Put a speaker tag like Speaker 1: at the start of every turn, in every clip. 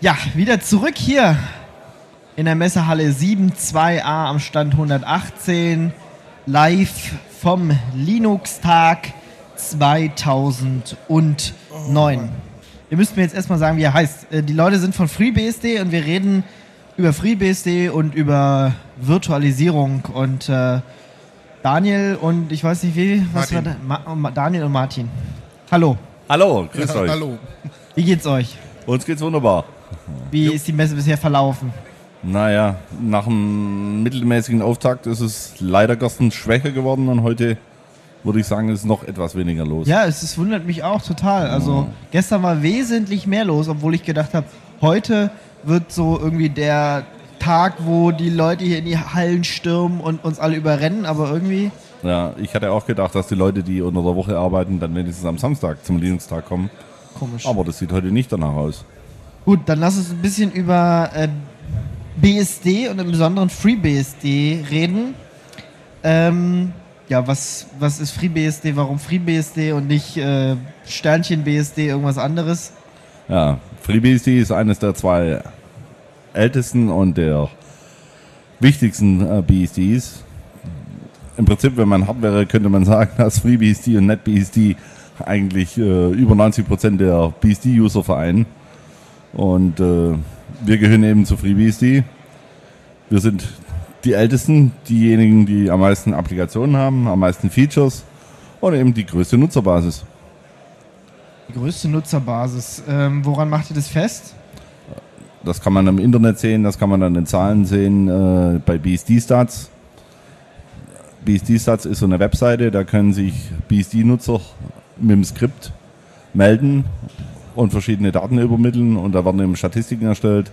Speaker 1: Ja, wieder zurück hier in der Messehalle 7.2a am Stand 118, live vom Linux-Tag 2009. Ihr müsst mir jetzt erstmal sagen, wie er heißt. Äh, Die Leute sind von FreeBSD und wir reden über FreeBSD und über Virtualisierung und äh, Daniel und ich weiß nicht wie, was
Speaker 2: Martin.
Speaker 1: war da? Ma Ma- Daniel und Martin. Hallo,
Speaker 3: Hallo, grüß
Speaker 2: Ja,
Speaker 3: euch.
Speaker 2: hallo.
Speaker 1: wie geht's euch?
Speaker 3: Uns geht's wunderbar.
Speaker 1: Wie ist die Messe bisher verlaufen?
Speaker 3: Naja, nach einem mittelmäßigen Auftakt ist es leider gestern schwächer geworden und heute würde ich sagen, ist noch etwas weniger los.
Speaker 1: Ja, es, es wundert mich auch total. Also gestern war wesentlich mehr los, obwohl ich gedacht habe, heute wird so irgendwie der Tag, wo die Leute hier in die Hallen stürmen und uns alle überrennen, aber irgendwie,
Speaker 3: Ja, ich hatte auch gedacht, dass die Leute, die unter der Woche arbeiten, dann wenigstens am Samstag zum Linux-Tag kommen.
Speaker 1: komisch.
Speaker 3: Aber das sieht heute nicht danach aus.
Speaker 1: Gut, dann lass uns ein bisschen über äh, BSD und im Besonderen FreeBSD reden. Ähm, ja, was, was ist FreeBSD? Warum FreeBSD und nicht äh, Sternchen BSD, irgendwas anderes?
Speaker 3: Ja, FreeBSD ist eines der zwei ältesten und der wichtigsten äh, BSDs. Im Prinzip, wenn man hart wäre, könnte man sagen, dass FreeBSD und NetBSD eigentlich äh, über 90% der BSD-User vereinen. Und äh, wir gehören eben zu FreeBSD. Wir sind die Ältesten, diejenigen, die am meisten Applikationen haben, am meisten Features und eben die größte Nutzerbasis.
Speaker 1: Die größte Nutzerbasis. Ähm, woran macht ihr das fest?
Speaker 3: Das kann man im Internet sehen, das kann man an den Zahlen sehen äh, bei BSD-Stats. BSD-Stats ist so eine Webseite, da können sich BSD-Nutzer mit dem Skript melden und verschiedene Daten übermitteln und da werden eben Statistiken erstellt,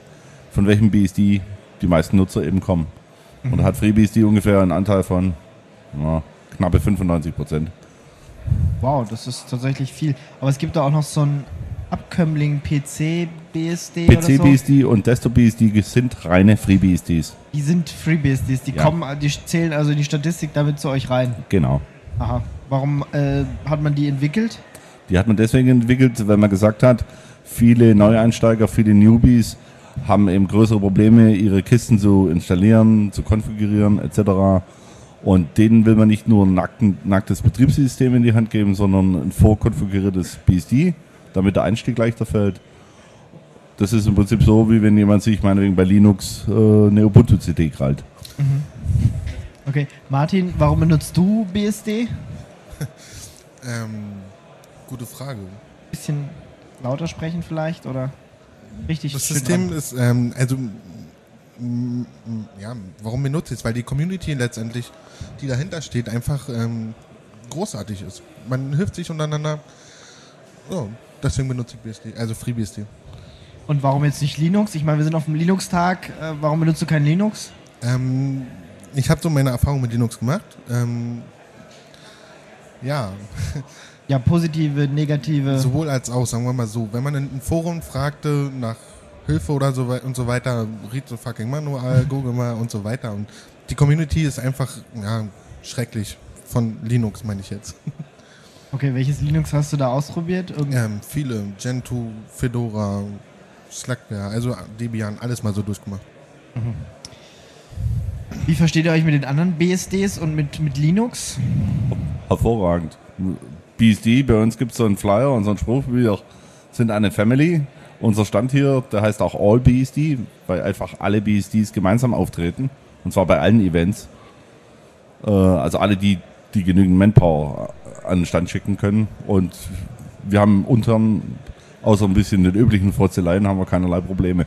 Speaker 3: von welchem BSD die meisten Nutzer eben kommen. Und da hat FreeBSD ungefähr einen Anteil von ja, knappe 95 Prozent.
Speaker 1: Wow, das ist tatsächlich viel. Aber es gibt da auch noch so einen Abkömmling PC BSD oder so.
Speaker 3: PC-BSD und Desktop-BSD sind reine FreeBSDs.
Speaker 1: Die sind FreeBSDs. Die
Speaker 3: Ja.
Speaker 1: kommen, die zählen also in die Statistik damit zu euch rein.
Speaker 3: Genau.
Speaker 1: Aha. Warum äh, hat man die entwickelt?
Speaker 3: Die hat man deswegen entwickelt, weil man gesagt hat, viele Neueinsteiger, viele Newbies haben eben größere Probleme, ihre Kisten zu installieren, zu konfigurieren etc. Und denen will man nicht nur ein nackten, nacktes Betriebssystem in die Hand geben, sondern ein vorkonfiguriertes BSD, damit der Einstieg leichter fällt. Das ist im Prinzip so, wie wenn jemand sich meinetwegen bei Linux äh, eine Ubuntu-CD krallt.
Speaker 1: Okay. Martin, warum benutzt du BSD?
Speaker 2: Ähm, gute Frage.
Speaker 1: Bisschen lauter sprechen vielleicht oder richtig
Speaker 2: Das System
Speaker 1: dran?
Speaker 2: ist, ähm, also, ja, warum benutze ich es? Weil die Community letztendlich, die dahinter steht, einfach ähm, großartig ist. Man hilft sich untereinander. Ja, deswegen benutze ich BSD, also FreeBSD.
Speaker 1: Und warum jetzt nicht Linux? Ich meine, wir sind auf dem Linux-Tag. Äh, warum benutzt du kein Linux?
Speaker 2: Ähm, ich habe so meine Erfahrung mit Linux gemacht. Ähm, ja,
Speaker 1: Ja, positive, negative.
Speaker 2: sowohl als auch, sagen wir mal so. Wenn man in einem Forum fragte nach Hilfe oder so und so weiter, read the fucking manual, google mal und so weiter. Und die Community ist einfach ja, schrecklich. Von Linux meine ich jetzt.
Speaker 1: Okay, welches Linux hast du da ausprobiert? Irgend
Speaker 2: Ähm, viele, Gentoo, Fedora, Slackware, also Debian, alles mal so durchgemacht.
Speaker 1: Wie versteht ihr euch mit den anderen BSDs und mit, mit Linux?
Speaker 3: Hervorragend. BSD, bei uns gibt es so einen Flyer und so einen Spruch, wir sind eine Family. Unser Stand hier, der heißt auch All BSD, weil einfach alle BSDs gemeinsam auftreten. Und zwar bei allen Events. Äh, also alle, die, die genügend Manpower an den Stand schicken können. Und wir haben unterm, außer ein bisschen den üblichen Frotzeleien, haben wir keinerlei Probleme.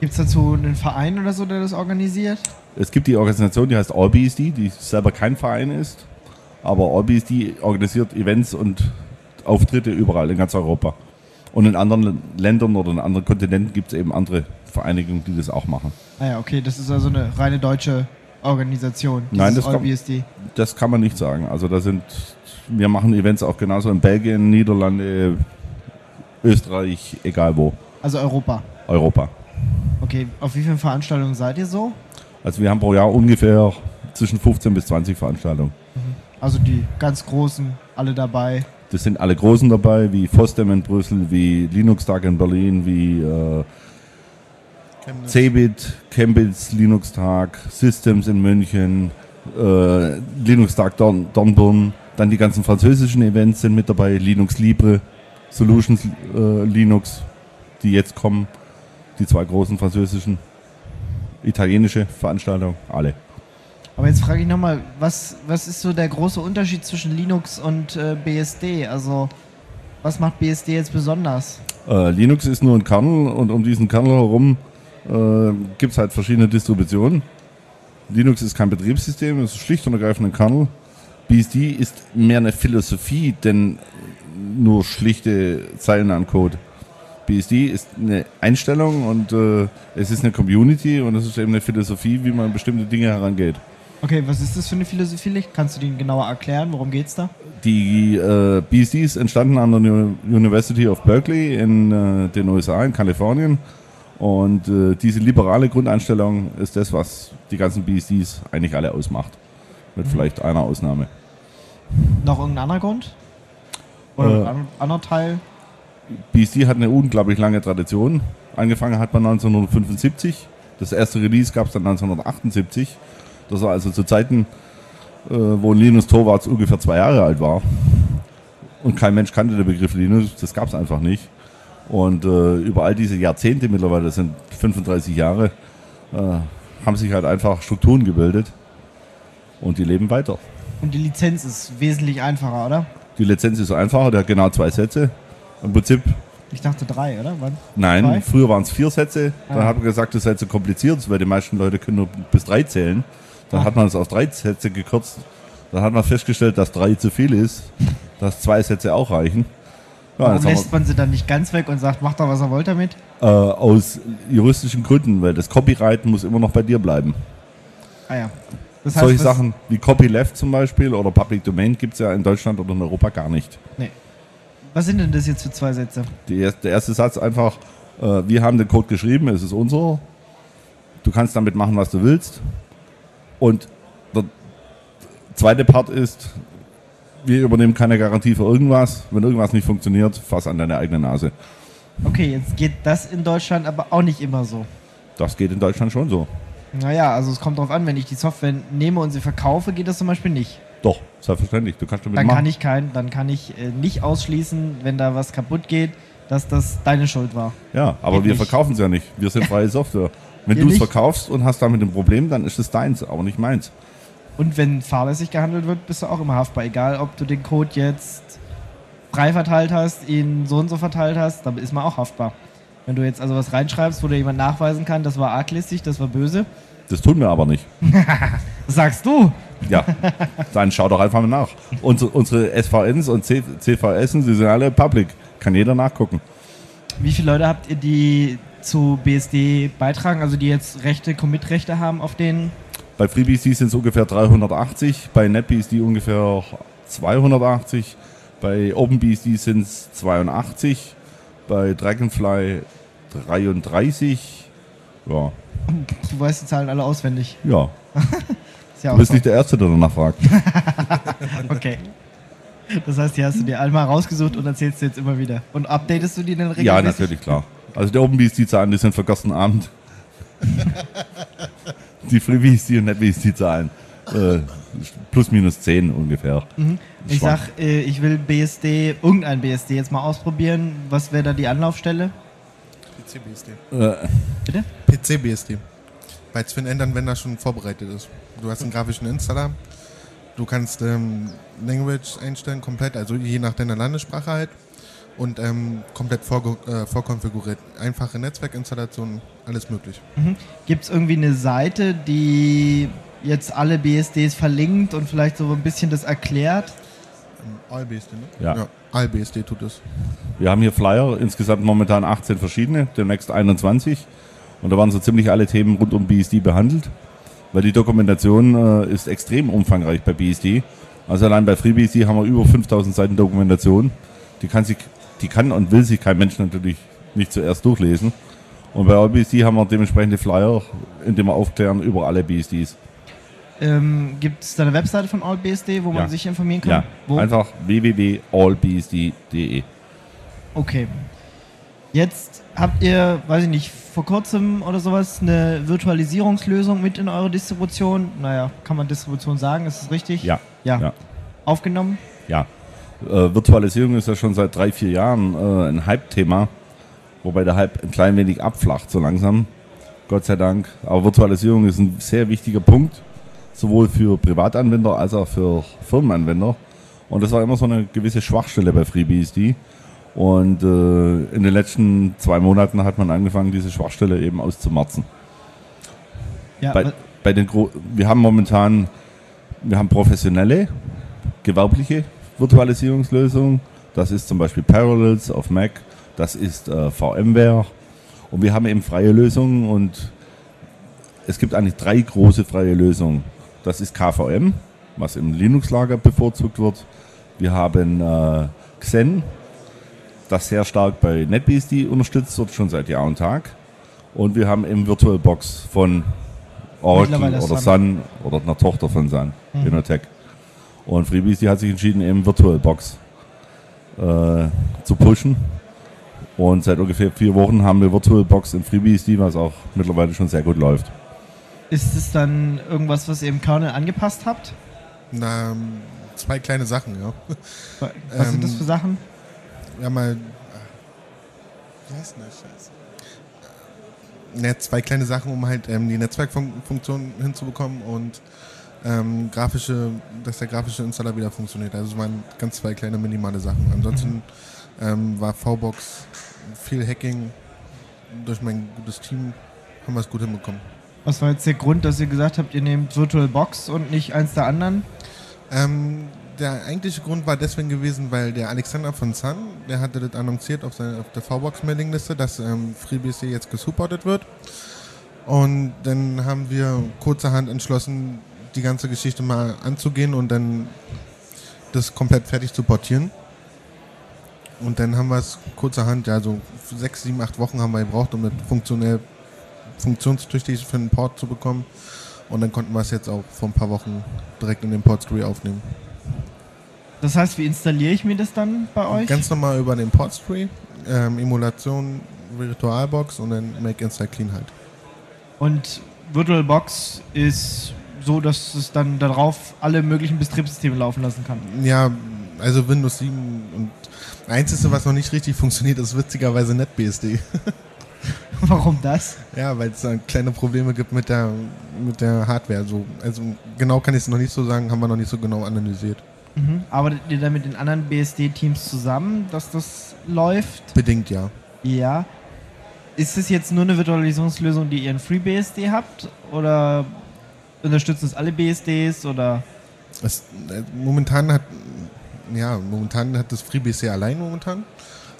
Speaker 1: Gibt es dazu einen Verein oder so, der das organisiert?
Speaker 3: Es gibt die Organisation, die heißt AllBSD, die selber kein Verein ist, aber AllBSD organisiert Events und Auftritte überall in ganz Europa. Und in anderen Ländern oder in anderen Kontinenten gibt es eben andere Vereinigungen, die das auch machen.
Speaker 1: Ah ja, okay, das ist also eine reine deutsche Organisation.
Speaker 3: Nein, das kann-. Das kann man nicht sagen. Also da sind, wir machen Events auch genauso in Belgien, Niederlande, Österreich, egal wo,
Speaker 1: Also Europa.
Speaker 3: Europa.
Speaker 1: Okay, auf wie vielen Veranstaltungen seid ihr so?
Speaker 3: Also wir haben pro Jahr ungefähr zwischen 15 bis 20 Veranstaltungen.
Speaker 1: Also die ganz großen, alle dabei.
Speaker 3: Das sind alle Großen dabei, wie FOSDEM in Brüssel, wie Linux Tag in Berlin, wie äh,
Speaker 2: Chemnitz.
Speaker 3: Cebit, Chemnitz, Linux-Tag, Systems in München, äh, Linux-Tag Dorn, Dornbirn, dann die ganzen französischen Events sind mit dabei, Linux Libre, Solutions äh, Linux, die jetzt kommen, die zwei großen französischen, italienische Veranstaltungen, alle.
Speaker 1: Aber jetzt frage ich nochmal, was, was ist so der große Unterschied zwischen Linux und äh, BSD? Also, was macht BSD jetzt besonders?
Speaker 3: Äh, Linux ist nur ein Kernel und um diesen Kernel herum äh, gibt es halt verschiedene Distributionen. Linux ist kein Betriebssystem, es ist schlicht und ergreifend ein Kernel. BSD ist mehr eine Philosophie, denn nur schlichte Zeilen an Code. BSD ist eine Einstellung und äh, es ist eine Community und es ist eben eine Philosophie, wie man an bestimmte Dinge herangeht.
Speaker 1: Okay, was ist das für eine Philosophie? Kannst du die genauer erklären? Worum geht's da?
Speaker 3: Die äh, BSD ist entstanden an der Uni- University of Berkeley in äh, den USA, in Kalifornien. Und äh, diese liberale Grundeinstellung ist das, was die ganzen BSDs eigentlich alle ausmacht. Mit vielleicht einer Ausnahme.
Speaker 1: Noch irgendein anderer Grund? Oder
Speaker 3: Äh.
Speaker 1: ein an- anderer Teil?
Speaker 3: BSD hat eine unglaublich lange Tradition. Angefangen hat man 1975. Das erste Release gab es dann 1978. Das war also zu Zeiten, äh, wo Linus Torvalds ungefähr zwei Jahre alt war. Und kein Mensch kannte den Begriff Linux. Das gab es einfach nicht. Und äh, über all diese Jahrzehnte mittlerweile, das sind 35 Jahre, äh, haben sich halt einfach Strukturen gebildet. Und die leben weiter.
Speaker 1: Und die Lizenz ist wesentlich einfacher, oder?
Speaker 3: Die Lizenz ist einfacher, der hat genau zwei Sätze. Im Prinzip
Speaker 1: Ich dachte drei, oder? Wann?
Speaker 3: Nein,
Speaker 1: Zwei?
Speaker 3: früher waren es vier Sätze. Dann
Speaker 1: Ah.
Speaker 3: hat man gesagt, das sei zu kompliziert, weil die meisten Leute können nur bis drei zählen. Dann hat man es auf drei Sätze gekürzt. Dann hat man festgestellt, dass drei zu viel ist, dass zwei Sätze auch reichen. Ja,
Speaker 1: Warum lässt man sie dann nicht ganz weg und sagt, macht doch, was er wollt damit?
Speaker 3: äh, aus juristischen Gründen, weil das Copyright muss immer noch bei dir bleiben.
Speaker 1: Ah ja. Das
Speaker 3: Solche
Speaker 1: was-
Speaker 3: Sachen wie Copyleft zum Beispiel oder Public Domain gibt es ja in Deutschland oder in Europa gar nicht.
Speaker 1: Nee. Was sind denn das jetzt für zwei Sätze?
Speaker 3: Die, der erste Satz einfach, äh, wir haben den Code geschrieben, es ist unser. Du kannst damit machen, was du willst. Und der zweite Part ist, wir übernehmen keine Garantie für irgendwas. Wenn irgendwas nicht funktioniert, fass an deine eigene Nase.
Speaker 1: Okay, jetzt geht das in Deutschland aber auch nicht immer so.
Speaker 3: Das geht in Deutschland schon so.
Speaker 1: Naja, also es kommt drauf an, wenn ich die Software nehme und sie verkaufe, geht das zum Beispiel nicht.
Speaker 3: Doch, selbstverständlich. Du kannst damit
Speaker 1: Dann
Speaker 3: machen.
Speaker 1: kann ich kein, dann kann ich äh, nicht ausschließen, wenn da was kaputt geht, dass das deine Schuld war.
Speaker 3: ja, aber
Speaker 1: Geht
Speaker 3: wir
Speaker 1: nicht.
Speaker 3: verkaufen es ja nicht. Wir sind freie Software. Wenn du es verkaufst und hast damit ein Problem, dann ist es deins, aber nicht meins.
Speaker 1: Und wenn fahrlässig gehandelt wird, bist du auch immer haftbar. Egal, ob du den Code jetzt frei verteilt hast, ihn so und so verteilt hast, dann ist man auch haftbar. Wenn du jetzt also was reinschreibst, wo dir jemand nachweisen kann, das war arglistig, das war böse,
Speaker 3: Das tun wir aber nicht.
Speaker 1: sagst du.
Speaker 3: Ja, dann schau doch einfach mal nach. Unsere, unsere SVNs und CVSs, die sind alle public. Kann jeder nachgucken.
Speaker 1: Wie viele Leute habt ihr, die zu BSD beitragen, also die jetzt Rechte, Commit-Rechte haben auf den?
Speaker 3: Bei FreeBSD sind es ungefähr 380, bei NetBSD ungefähr 280, bei OpenBSD sind es 82, bei Dragonfly 33. Ja,
Speaker 1: Du weißt die Zahlen alle auswendig.
Speaker 3: ja.
Speaker 1: Ja
Speaker 3: Du bist nicht der Erste, der danach fragt.
Speaker 1: Okay. Das heißt, die hast du dir einmal rausgesucht und erzählst du jetzt immer wieder. Und updatest du die dann regelmäßig?
Speaker 3: Ja, natürlich, klar. Also die OpenBSD-Zahlen, die sind für gestern Abend. die FreeBSD und NetBSD-Zahlen. Äh, plus minus 10 ungefähr.
Speaker 1: Ich
Speaker 3: Schwank.
Speaker 1: sag, äh, ich will BSD, irgendein BSD jetzt mal ausprobieren. Was wäre da die Anlaufstelle?
Speaker 2: PCBSD.
Speaker 3: Äh,
Speaker 1: Bitte?
Speaker 2: PCBSD. Weil Sven ändern, wenn das schon vorbereitet ist. Du hast einen grafischen Installer. Du kannst ähm, Language einstellen, komplett, also je nach deiner Landessprache halt. Und ähm, komplett vorge- äh, vorkonfiguriert. Einfache Netzwerkinstallation, alles möglich.
Speaker 1: Gibt es irgendwie eine Seite, die jetzt alle BSDs verlinkt und vielleicht so ein bisschen das erklärt?
Speaker 2: Ähm, AllBSD, ne?
Speaker 3: Ja.
Speaker 2: AllBSD tut es.
Speaker 3: Wir haben hier Flyer, insgesamt momentan 18 verschiedene, demnächst 21. Und da waren so ziemlich alle Themen rund um BSD behandelt, weil die Dokumentation äh, ist extrem umfangreich bei BSD. Also allein bei FreeBSD haben wir über 5000 Seiten Dokumentation. Die kann, sich, die kann und will sich kein Mensch natürlich nicht zuerst durchlesen. Und bei AllBSD haben wir dementsprechende Flyer, in denen wir aufklären über alle BSDs.
Speaker 1: Ähm, Gibt es da eine Webseite von AllBSD, wo man
Speaker 3: Ja.
Speaker 1: sich informieren kann?
Speaker 3: Ja,
Speaker 1: Wo?
Speaker 3: einfach www.allbsd.de.
Speaker 1: Okay. Jetzt habt ihr, weiß ich nicht, vor kurzem oder sowas eine Virtualisierungslösung mit in eure Distribution. Naja, kann man Distribution sagen, ist das richtig?
Speaker 3: Ja.
Speaker 1: Ja.
Speaker 3: Ja.
Speaker 1: Aufgenommen?
Speaker 3: Ja. Äh, Virtualisierung ist ja schon seit drei, vier Jahren äh, ein Hype-Thema, wobei der Hype ein klein wenig abflacht, so langsam. Gott sei Dank. Aber Virtualisierung ist ein sehr wichtiger Punkt, sowohl für Privatanwender als auch für Firmenanwender. Und das war immer so eine gewisse Schwachstelle bei FreeBSD. Und äh, in den letzten zwei Monaten hat man angefangen, diese Schwachstelle eben auszumerzen.
Speaker 1: Ja.
Speaker 3: Bei, bei den Gro wir haben momentan, wir haben professionelle, gewerbliche Virtualisierungslösungen. Das ist zum Beispiel Parallels auf Mac, das ist äh, VMware und wir haben eben freie Lösungen und es gibt eigentlich drei große freie Lösungen. Das ist KVM, was im Linux-Lager bevorzugt wird. Wir haben äh, Xen, das sehr stark bei NetBSD unterstützt wird, schon seit Jahr und Tag. Und wir haben eben VirtualBox von Oracle oder
Speaker 1: Sun.
Speaker 3: Sun oder einer Tochter von Sun,
Speaker 1: Mhm.
Speaker 3: Inotech. Und FreeBSD hat sich entschieden, eben VirtualBox äh, zu pushen. Und seit ungefähr vier Wochen haben wir VirtualBox in FreeBSD, was auch mittlerweile schon sehr gut läuft.
Speaker 1: Ist es dann irgendwas, was ihr im Kernel angepasst habt?
Speaker 2: Na, ähm, zwei kleine Sachen, ja.
Speaker 1: Was sind das
Speaker 2: Ähm,
Speaker 1: für Sachen?
Speaker 2: Ja, mal. Wie heißt denn das Scheiße? Ne, zwei kleine Sachen, um halt ähm, die Netzwerkfunktion hinzubekommen und ähm, grafische, dass der grafische Installer wieder funktioniert. Also es waren ganz zwei kleine minimale Sachen. Ansonsten ähm, war VBox viel Hacking durch mein gutes Team, haben wir es gut hinbekommen.
Speaker 1: Was war jetzt der Grund, dass ihr gesagt habt, ihr nehmt VirtualBox und nicht eins der anderen?
Speaker 2: Ähm, der eigentliche Grund war deswegen gewesen, weil der Alexander von Sun, der hatte das annonciert auf, seine, auf der VBox-Mailingliste, dass ähm, FreeBSD jetzt gesupportet wird. Und dann haben wir kurzerhand entschlossen, die ganze Geschichte mal anzugehen und dann das komplett fertig zu portieren. Und dann haben wir es kurzerhand, ja so sechs, sieben, acht Wochen haben wir gebraucht, um das funktionell, funktionstüchtig für einen Port zu bekommen. Und dann konnten wir es jetzt auch vor ein paar Wochen direkt in den Portstree aufnehmen.
Speaker 1: Das heißt, wie installiere ich mir das dann bei euch?
Speaker 2: Ganz normal über den Portstree, ähm, Emulation, Virtualbox und dann Make Install Clean halt.
Speaker 1: Und VirtualBox ist so, dass es dann darauf alle möglichen Betriebssysteme laufen lassen kann.
Speaker 2: Ja, also Windows 7 und einzige, was noch nicht richtig funktioniert, ist witzigerweise NetBSD.
Speaker 1: Warum das?
Speaker 2: ja, weil es da kleine Probleme gibt mit der, mit der Hardware. So, also genau kann ich es noch nicht so sagen, haben wir noch nicht so genau analysiert.
Speaker 1: Mhm. Arbeitet ihr dann mit den anderen BSD-Teams zusammen, dass das läuft?
Speaker 2: Bedingt ja.
Speaker 1: Ja. Ist es jetzt nur eine Virtualisierungslösung, die ihr in FreeBSD habt? Oder unterstützen es alle BSDs? Oder
Speaker 2: Es, äh, momentan hat ja, momentan hat das FreeBSD allein momentan.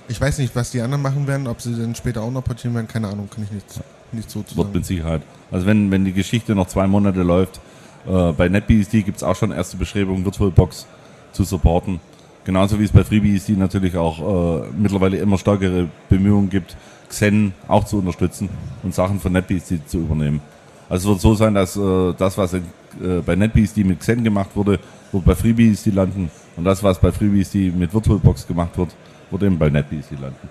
Speaker 2: Ich weiß nicht, was die anderen machen werden, ob sie dann später auch noch portieren werden, keine Ahnung, kann ich nicht, nicht so zu
Speaker 3: Wird
Speaker 2: sagen.
Speaker 3: mit Sicherheit. Also wenn, wenn die Geschichte noch zwei Monate läuft, äh, bei NetBSD gibt es auch schon erste Bestrebungen, VirtualBox zu supporten. Genauso wie es bei FreeBSD natürlich auch äh, mittlerweile immer stärkere Bemühungen gibt, Xen auch zu unterstützen und Sachen von NetBSD zu übernehmen. Also es wird so sein, dass äh, das, was in, äh, bei NetBSD mit Xen gemacht wurde, wird bei FreeBSD landen und das, was bei FreeBSD mit VirtualBox gemacht wird, wird eben bei NetBSD landen.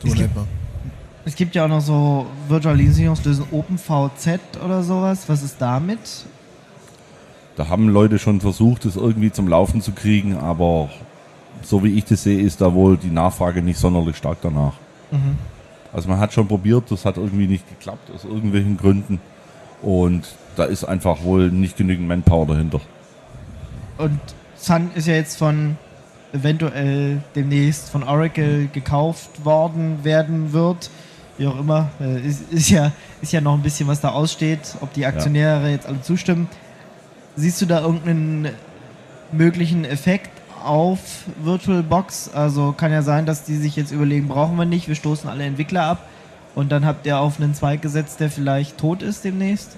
Speaker 2: So
Speaker 1: Es gibt- es gibt ja auch noch so Virtualisierungslösungen OpenVZ oder sowas. Was ist damit?
Speaker 3: Da haben Leute schon versucht, es irgendwie zum Laufen zu kriegen, aber so wie ich das sehe, ist da wohl die Nachfrage nicht sonderlich stark danach.
Speaker 1: Mhm.
Speaker 3: Also man hat schon probiert, das hat irgendwie nicht geklappt aus irgendwelchen Gründen und da ist einfach wohl nicht genügend Manpower dahinter.
Speaker 1: Und Sun ist ja jetzt von eventuell demnächst von Oracle gekauft worden werden wird. Wie auch immer. Äh, Ist, ist, ja, ist ja noch ein bisschen, was da aussteht, ob die Aktionäre jetzt alle zustimmen. Siehst du da irgendeinen möglichen Effekt auf VirtualBox? Also kann ja sein, dass die sich jetzt überlegen, brauchen wir nicht, wir stoßen alle Entwickler ab. Und dann habt ihr auf einen Zweig gesetzt, der vielleicht tot ist demnächst.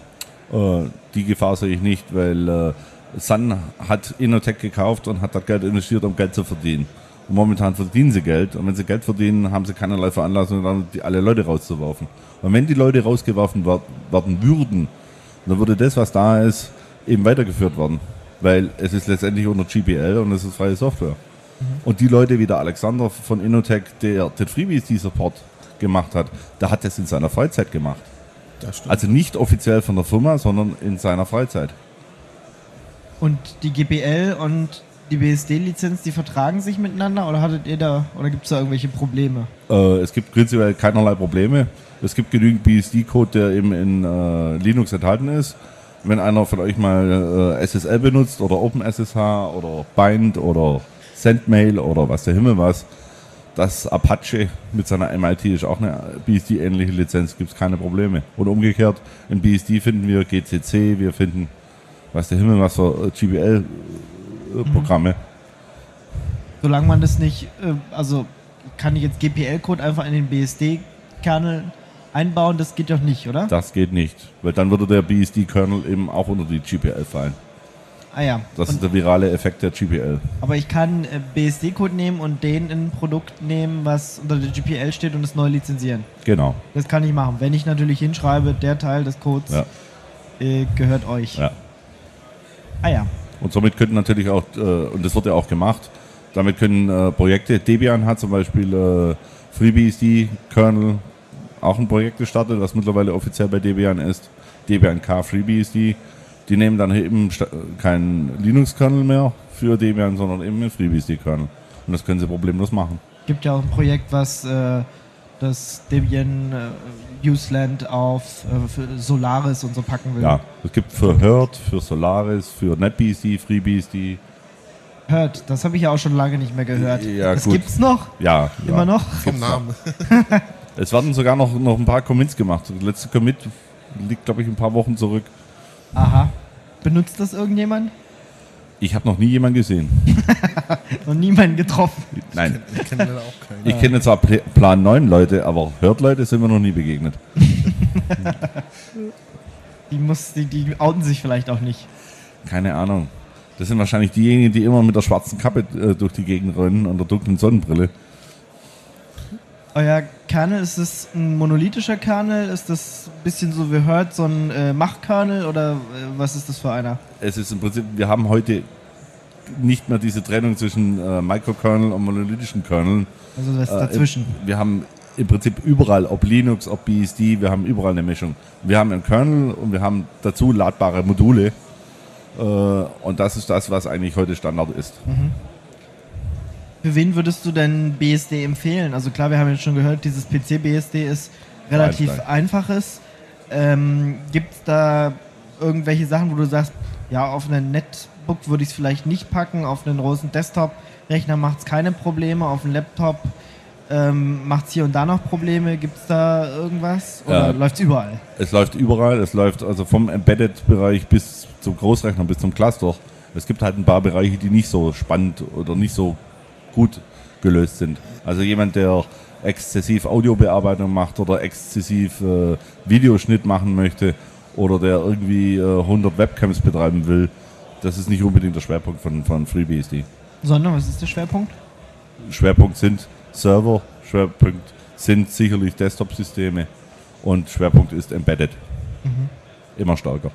Speaker 3: Äh, die Gefahr sehe ich nicht, weil äh, Sun hat Innotech gekauft und hat das Geld investiert, um Geld zu verdienen. Und momentan verdienen sie Geld und wenn sie Geld verdienen, haben sie keinerlei Veranlassung, dann die, alle Leute rauszuwerfen. Und wenn die Leute rausgeworfen wer- werden würden, dann würde das, was da ist, eben weitergeführt werden. Weil es ist letztendlich unter GPL und es ist freie Software. Und die Leute wie der Alexander von Innotech, der den FreeBSD-Support gemacht hat, der hat das in seiner Freizeit gemacht. Also nicht offiziell von der Firma, sondern in seiner Freizeit.
Speaker 1: Und die GPL und die BSD-Lizenz, die vertragen sich miteinander oder hattet ihr da oder gibt es da irgendwelche Probleme?
Speaker 3: Äh, es gibt prinzipiell keinerlei Probleme. Es gibt genügend BSD-Code, der eben in äh, Linux enthalten ist. Wenn einer von euch mal äh, SSL benutzt oder OpenSSH oder Bind oder Sendmail oder was der Himmel was, das Apache mit seiner MIT ist auch eine BSD-ähnliche Lizenz, gibt es keine Probleme. Und umgekehrt, in BSD finden wir GCC, wir finden, was der Himmel was für äh, GPL-Programme.
Speaker 1: Solange man das nicht, äh, also kann ich jetzt GPL-Code einfach in den BSD-Kernel einbauen, das geht doch nicht, oder?
Speaker 3: Das geht nicht, weil dann würde der BSD-Kernel eben auch unter die GPL fallen.
Speaker 1: Ah ja.
Speaker 3: Das
Speaker 1: Und,
Speaker 3: ist der virale Effekt der GPL.
Speaker 1: aber ich kann äh, BSD-Code nehmen und den in ein Produkt nehmen, was unter der GPL steht und es neu lizenzieren.
Speaker 3: Genau.
Speaker 1: Das kann ich machen. Wenn ich natürlich hinschreibe, der Teil des Codes
Speaker 3: Ja.
Speaker 1: äh, gehört euch.
Speaker 3: Ja.
Speaker 1: Ah ja.
Speaker 3: Und somit könnten natürlich auch, äh, und das wird ja auch gemacht, damit können äh, Projekte, Debian hat zum Beispiel äh, FreeBSD-Kernel auch ein Projekt gestartet, was mittlerweile offiziell bei Debian ist. Debian K FreeBSD. Die nehmen dann eben keinen Linux-Kernel mehr für Debian, sondern eben einen FreeBSD-Kernel. Und das können sie problemlos machen.
Speaker 1: Gibt ja auch ein Projekt, was äh, das Debian äh, Useland auf äh, Solaris und so packen will.
Speaker 3: Ja, es gibt für Herd, für Solaris, für NetBSD, FreeBSD.
Speaker 1: Hört, das habe ich ja auch schon lange nicht mehr gehört.
Speaker 3: Ja,
Speaker 1: das
Speaker 3: gut.
Speaker 1: gibt's noch?
Speaker 3: Ja,
Speaker 1: Immer
Speaker 3: ja.
Speaker 1: noch?
Speaker 2: Vom Namen.
Speaker 3: Es werden sogar noch, noch ein paar Commits gemacht. Der letzte Commit liegt, glaube ich, ein paar Wochen zurück.
Speaker 1: Aha. Benutzt das irgendjemand?
Speaker 3: Ich habe noch nie jemanden gesehen.
Speaker 1: Noch niemanden getroffen.
Speaker 3: Nein.
Speaker 2: Ich kenne leider auch keinen.
Speaker 3: Ich kenne zwar Pl- Plan 9 Leute, aber Hört-Leute sind mir noch nie begegnet.
Speaker 1: Die, muss, die, die outen sich vielleicht auch nicht.
Speaker 3: Keine Ahnung. Das sind wahrscheinlich diejenigen, die immer mit der schwarzen Kappe äh, durch die Gegend rennen und der dunklen Sonnenbrille.
Speaker 1: Euer Kernel, ist das ein monolithischer Kernel? Ist das ein bisschen so wie Hört, so ein äh, Machtkernel oder äh, was ist das für einer?
Speaker 3: Es ist im Prinzip, wir haben heute nicht mehr diese Trennung zwischen äh, Microkernel und monolithischen Kerneln.
Speaker 1: Also was
Speaker 3: Äh,
Speaker 1: dazwischen?
Speaker 3: Wir haben im Prinzip überall, ob Linux, ob BSD, wir haben überall eine Mischung. Wir haben einen Kernel und wir haben dazu ladbare Module. Äh, und das ist das, was eigentlich heute Standard ist.
Speaker 1: Für wen würdest du denn BSD empfehlen? Also klar, wir haben jetzt schon gehört, dieses PC-BSD ist relativ
Speaker 3: Einstein.
Speaker 1: einfaches. Ähm, Gibt es da irgendwelche Sachen, wo du sagst, ja, auf einen Netbook würde ich es vielleicht nicht packen, auf einen großen Desktop-Rechner macht es keine Probleme, auf einen Laptop ähm, macht es hier und da noch Probleme. Gibt es da irgendwas? Oder
Speaker 3: Ja.
Speaker 1: läuft es überall?
Speaker 3: Es läuft überall, es läuft also vom Embedded-Bereich bis zum Großrechner, bis zum Cluster. Es gibt halt ein paar Bereiche, die nicht so spannend oder nicht so gut gelöst sind. Also jemand, der exzessiv Audiobearbeitung macht oder exzessiv äh, Videoschnitt machen möchte oder der irgendwie äh, 100 Webcams betreiben will, das ist nicht unbedingt der Schwerpunkt von, von FreeBSD.
Speaker 1: Sondern, was ist der Schwerpunkt?
Speaker 3: Schwerpunkt sind Server, Schwerpunkt sind sicherlich Desktop-Systeme und Schwerpunkt ist Embedded. Immer stärker.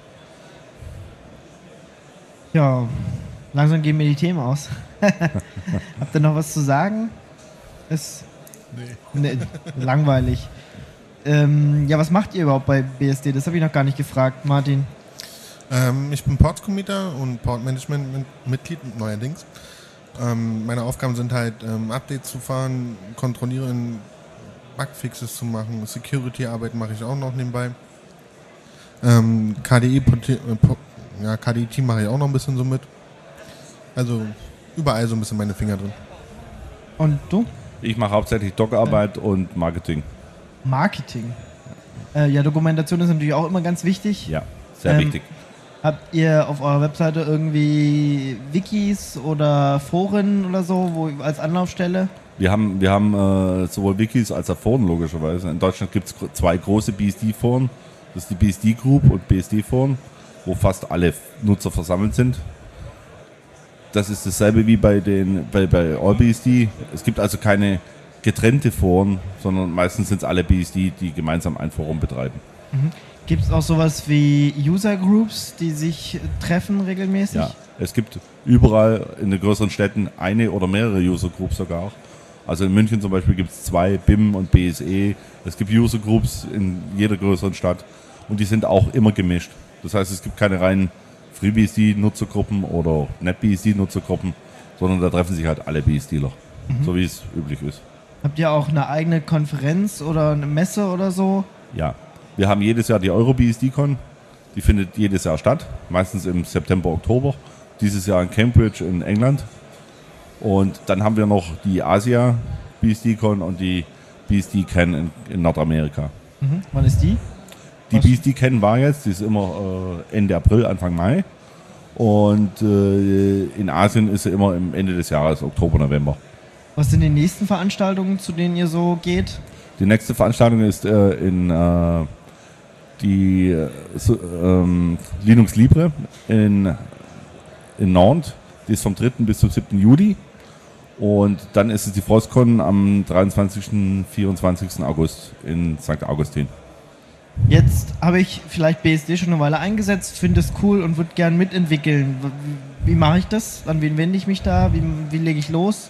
Speaker 1: Ja, langsam gehen mir die Themen aus. Habt ihr noch was zu sagen? Ist
Speaker 2: Nee.
Speaker 1: ne, langweilig. Ähm, ja, was macht ihr überhaupt bei BSD? Das habe ich noch gar nicht gefragt, Martin.
Speaker 2: Ähm, ich bin Port-Committer und Port-Management-Mitglied neuerdings. Ähm, meine Aufgaben sind halt, ähm, Updates zu fahren, kontrollieren, Bugfixes zu machen, Security-Arbeit mache ich auch noch nebenbei. Ähm, KDE, Porti- äh, ja, KDE-Team mache ich auch noch ein bisschen so mit. Also überall so ein bisschen meine Finger drin.
Speaker 1: Und du?
Speaker 3: Ich mache hauptsächlich Doc-Arbeit und Marketing.
Speaker 1: Marketing. Äh, ja, Dokumentation ist natürlich auch immer ganz wichtig.
Speaker 3: Ja, sehr
Speaker 1: Ähm,
Speaker 3: wichtig.
Speaker 1: Habt ihr auf eurer Webseite irgendwie Wikis oder Foren oder so wo, als Anlaufstelle?
Speaker 3: Wir haben, wir haben äh, sowohl Wikis als auch Foren logischerweise. In Deutschland gibt es zwei große BSD-Foren. Das ist die BSD Group und BSD-Foren, wo fast alle Nutzer versammelt sind. Das ist dasselbe wie bei den bei, bei AllBSD. Es gibt also keine getrennte Foren, sondern meistens sind es alle BSD, die gemeinsam ein Forum betreiben.
Speaker 1: Gibt es auch sowas wie User Groups, die sich treffen regelmäßig?
Speaker 3: Ja, es gibt überall in den größeren Städten eine oder mehrere User Groups sogar auch. Also in München zum Beispiel gibt es zwei, BIM und BSE. Es gibt User Groups in jeder größeren Stadt und die sind auch immer gemischt. Das heißt, es gibt keine reinen FreeBSD-Nutzergruppen oder NetBSD-Nutzergruppen, sondern da treffen sich halt alle BSDler, so wie es üblich ist.
Speaker 1: Habt ihr auch eine eigene Konferenz oder eine Messe oder so?
Speaker 3: Ja, wir haben jedes Jahr die EuroBSD-Con. Die findet jedes Jahr statt, meistens im September, Oktober. Dieses Jahr in Cambridge in England. Und dann haben wir noch die Asia BSD-Con und die BSD-Can in, in Nordamerika.
Speaker 1: Mhm. Wann ist die?
Speaker 3: Die
Speaker 1: Was?
Speaker 3: BSD-Can war jetzt, die ist immer äh, Ende April, Anfang Mai. Und äh, in Asien ist sie immer im Ende des Jahres, Oktober, November.
Speaker 1: Was sind die nächsten Veranstaltungen, zu denen ihr so geht?
Speaker 3: Die nächste Veranstaltung ist äh, in äh, die äh, so, ähm, Linux Libre in, in Nantes. Die ist vom 3. bis zum 7. Juli. Und dann ist es die Frostcon am 23. 24. August in St. Augustin.
Speaker 1: Jetzt habe ich vielleicht BSD schon eine Weile eingesetzt, finde es cool und würde gern mitentwickeln. Wie, mache ich das? An wen wende ich mich da? Wie, wie lege ich los?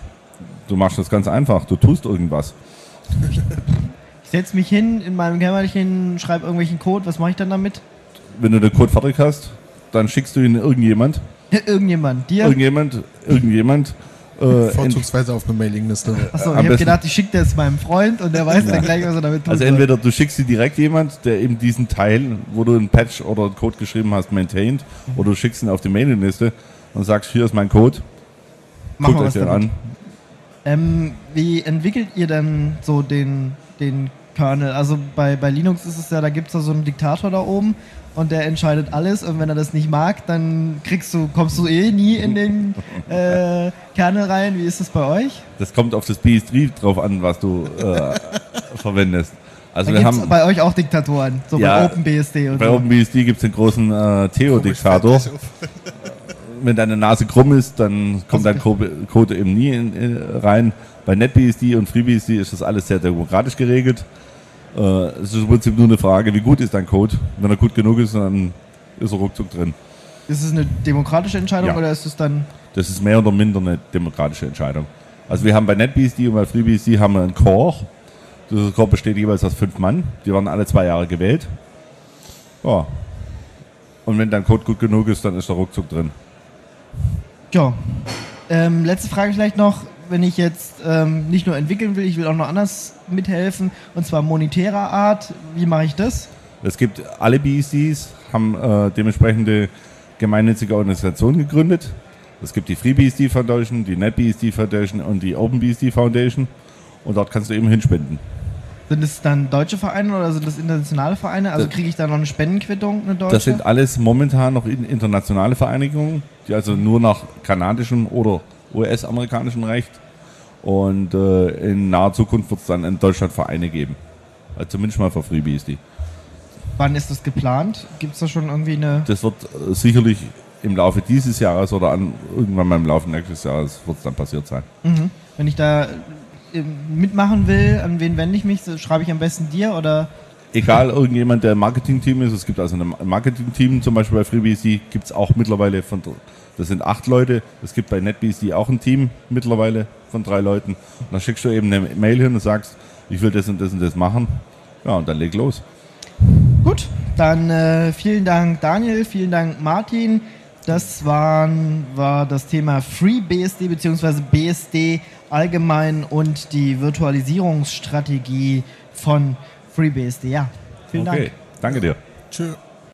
Speaker 3: Du machst das ganz einfach. Du tust irgendwas.
Speaker 1: Ich setze mich hin in meinem Kämmerchen, schreibe irgendwelchen Code. Was mache ich dann damit?
Speaker 3: Wenn du den Code fertig hast, dann schickst du ihn irgendjemand.
Speaker 1: Irgendjemand. Dir?
Speaker 3: Irgendjemand, irgendjemand. Äh,
Speaker 2: Vorzugsweise auf eine Mailingliste.
Speaker 1: Achso, ich habe gedacht, ich schicke das meinem Freund und der weiß dann gleich, was er damit tut.
Speaker 3: Also entweder du schickst sie direkt jemand, der eben diesen Teil, wo du einen Patch oder einen Code geschrieben hast, maintained, oder du schickst ihn auf die Mailingliste und sagst, hier ist mein Code,
Speaker 1: Machen
Speaker 3: guckt
Speaker 1: wir
Speaker 3: euch den an.
Speaker 1: Ähm, wie entwickelt ihr denn so den, den Kernel? Also bei, bei Linux ist es ja, da gibt es da so einen Diktator da oben und der entscheidet alles und wenn er das nicht mag, dann kriegst du, kommst du eh nie in den äh, Kernel rein. Wie ist das bei euch?
Speaker 3: Das kommt auf das BS3 drauf an, was du äh, verwendest. Also
Speaker 1: Da
Speaker 3: wir
Speaker 1: gibt es
Speaker 3: haben
Speaker 1: bei euch auch Diktatoren, so
Speaker 3: Ja,
Speaker 1: bei OpenBSD und
Speaker 3: bei
Speaker 1: so.
Speaker 3: OpenBSD gibt es den großen äh, Theo-Diktator. Wenn deine Nase krumm ist, dann kommt dein Code Code eben nie in, in, rein. Bei NetBSD und FreeBSD ist das alles sehr demokratisch geregelt. Äh, es ist im Prinzip nur eine Frage, wie gut ist dein Code. Wenn er gut genug ist, dann ist er ruckzuck drin.
Speaker 1: Ist es eine demokratische Entscheidung
Speaker 3: Ja.
Speaker 1: oder ist es dann
Speaker 3: Das ist mehr oder minder eine demokratische Entscheidung. Also wir haben bei NetBSD und bei FreeBSD haben wir einen Core. Dieser Core besteht jeweils aus fünf Mann. Die werden alle zwei Jahre gewählt. Ja. Und wenn dein Code gut genug ist, dann ist er ruckzuck drin.
Speaker 1: Ja. Ähm, letzte Frage vielleicht noch, wenn ich jetzt ähm, nicht nur entwickeln will, ich will auch noch anders mithelfen, und zwar monetärer Art. Wie mache ich das?
Speaker 3: Es gibt alle BSDs, haben äh, dementsprechende gemeinnützige Organisationen gegründet. Es gibt die FreeBSD Foundation, die NetBSD Foundation und die OpenBSD Foundation. Und dort kannst du eben hinspenden.
Speaker 1: Sind es dann deutsche Vereine oder sind das internationale Vereine? Also kriege ich da noch eine Spendenquittung, eine deutsche?
Speaker 3: Das sind alles momentan noch in- internationale Vereinigungen, die also nur nach kanadischem oder US-amerikanischem Recht. Und äh, in naher Zukunft wird es dann in Deutschland Vereine geben. Also zumindest mal für FreeBSD.
Speaker 1: Wann ist das geplant? Gibt es da schon irgendwie eine...
Speaker 3: Das wird äh, sicherlich im Laufe dieses Jahres oder an, irgendwann mal im Laufe nächstes Jahres wird es dann passiert sein.
Speaker 1: Mhm. Wenn ich da äh, mitmachen will, an wen wende ich mich? Schreibe ich am besten dir oder...
Speaker 3: Egal, irgendjemand, der im Marketing-Team ist, es gibt also ein Marketing-Team, zum Beispiel bei FreeBSD gibt es auch mittlerweile von, das sind acht Leute, es gibt bei NetBSD auch ein Team mittlerweile von drei Leuten. Und dann schickst du eben eine Mail hin und sagst, ich will das und das und das machen. Ja, und dann leg los.
Speaker 1: Gut, dann äh, vielen Dank Daniel, vielen Dank Martin. Das waren, war das Thema FreeBSD bzw. BSD allgemein und die Virtualisierungsstrategie von FreeBSD. Ja, vielen
Speaker 3: Okay,
Speaker 1: Dank.
Speaker 3: danke dir.
Speaker 2: Tschö.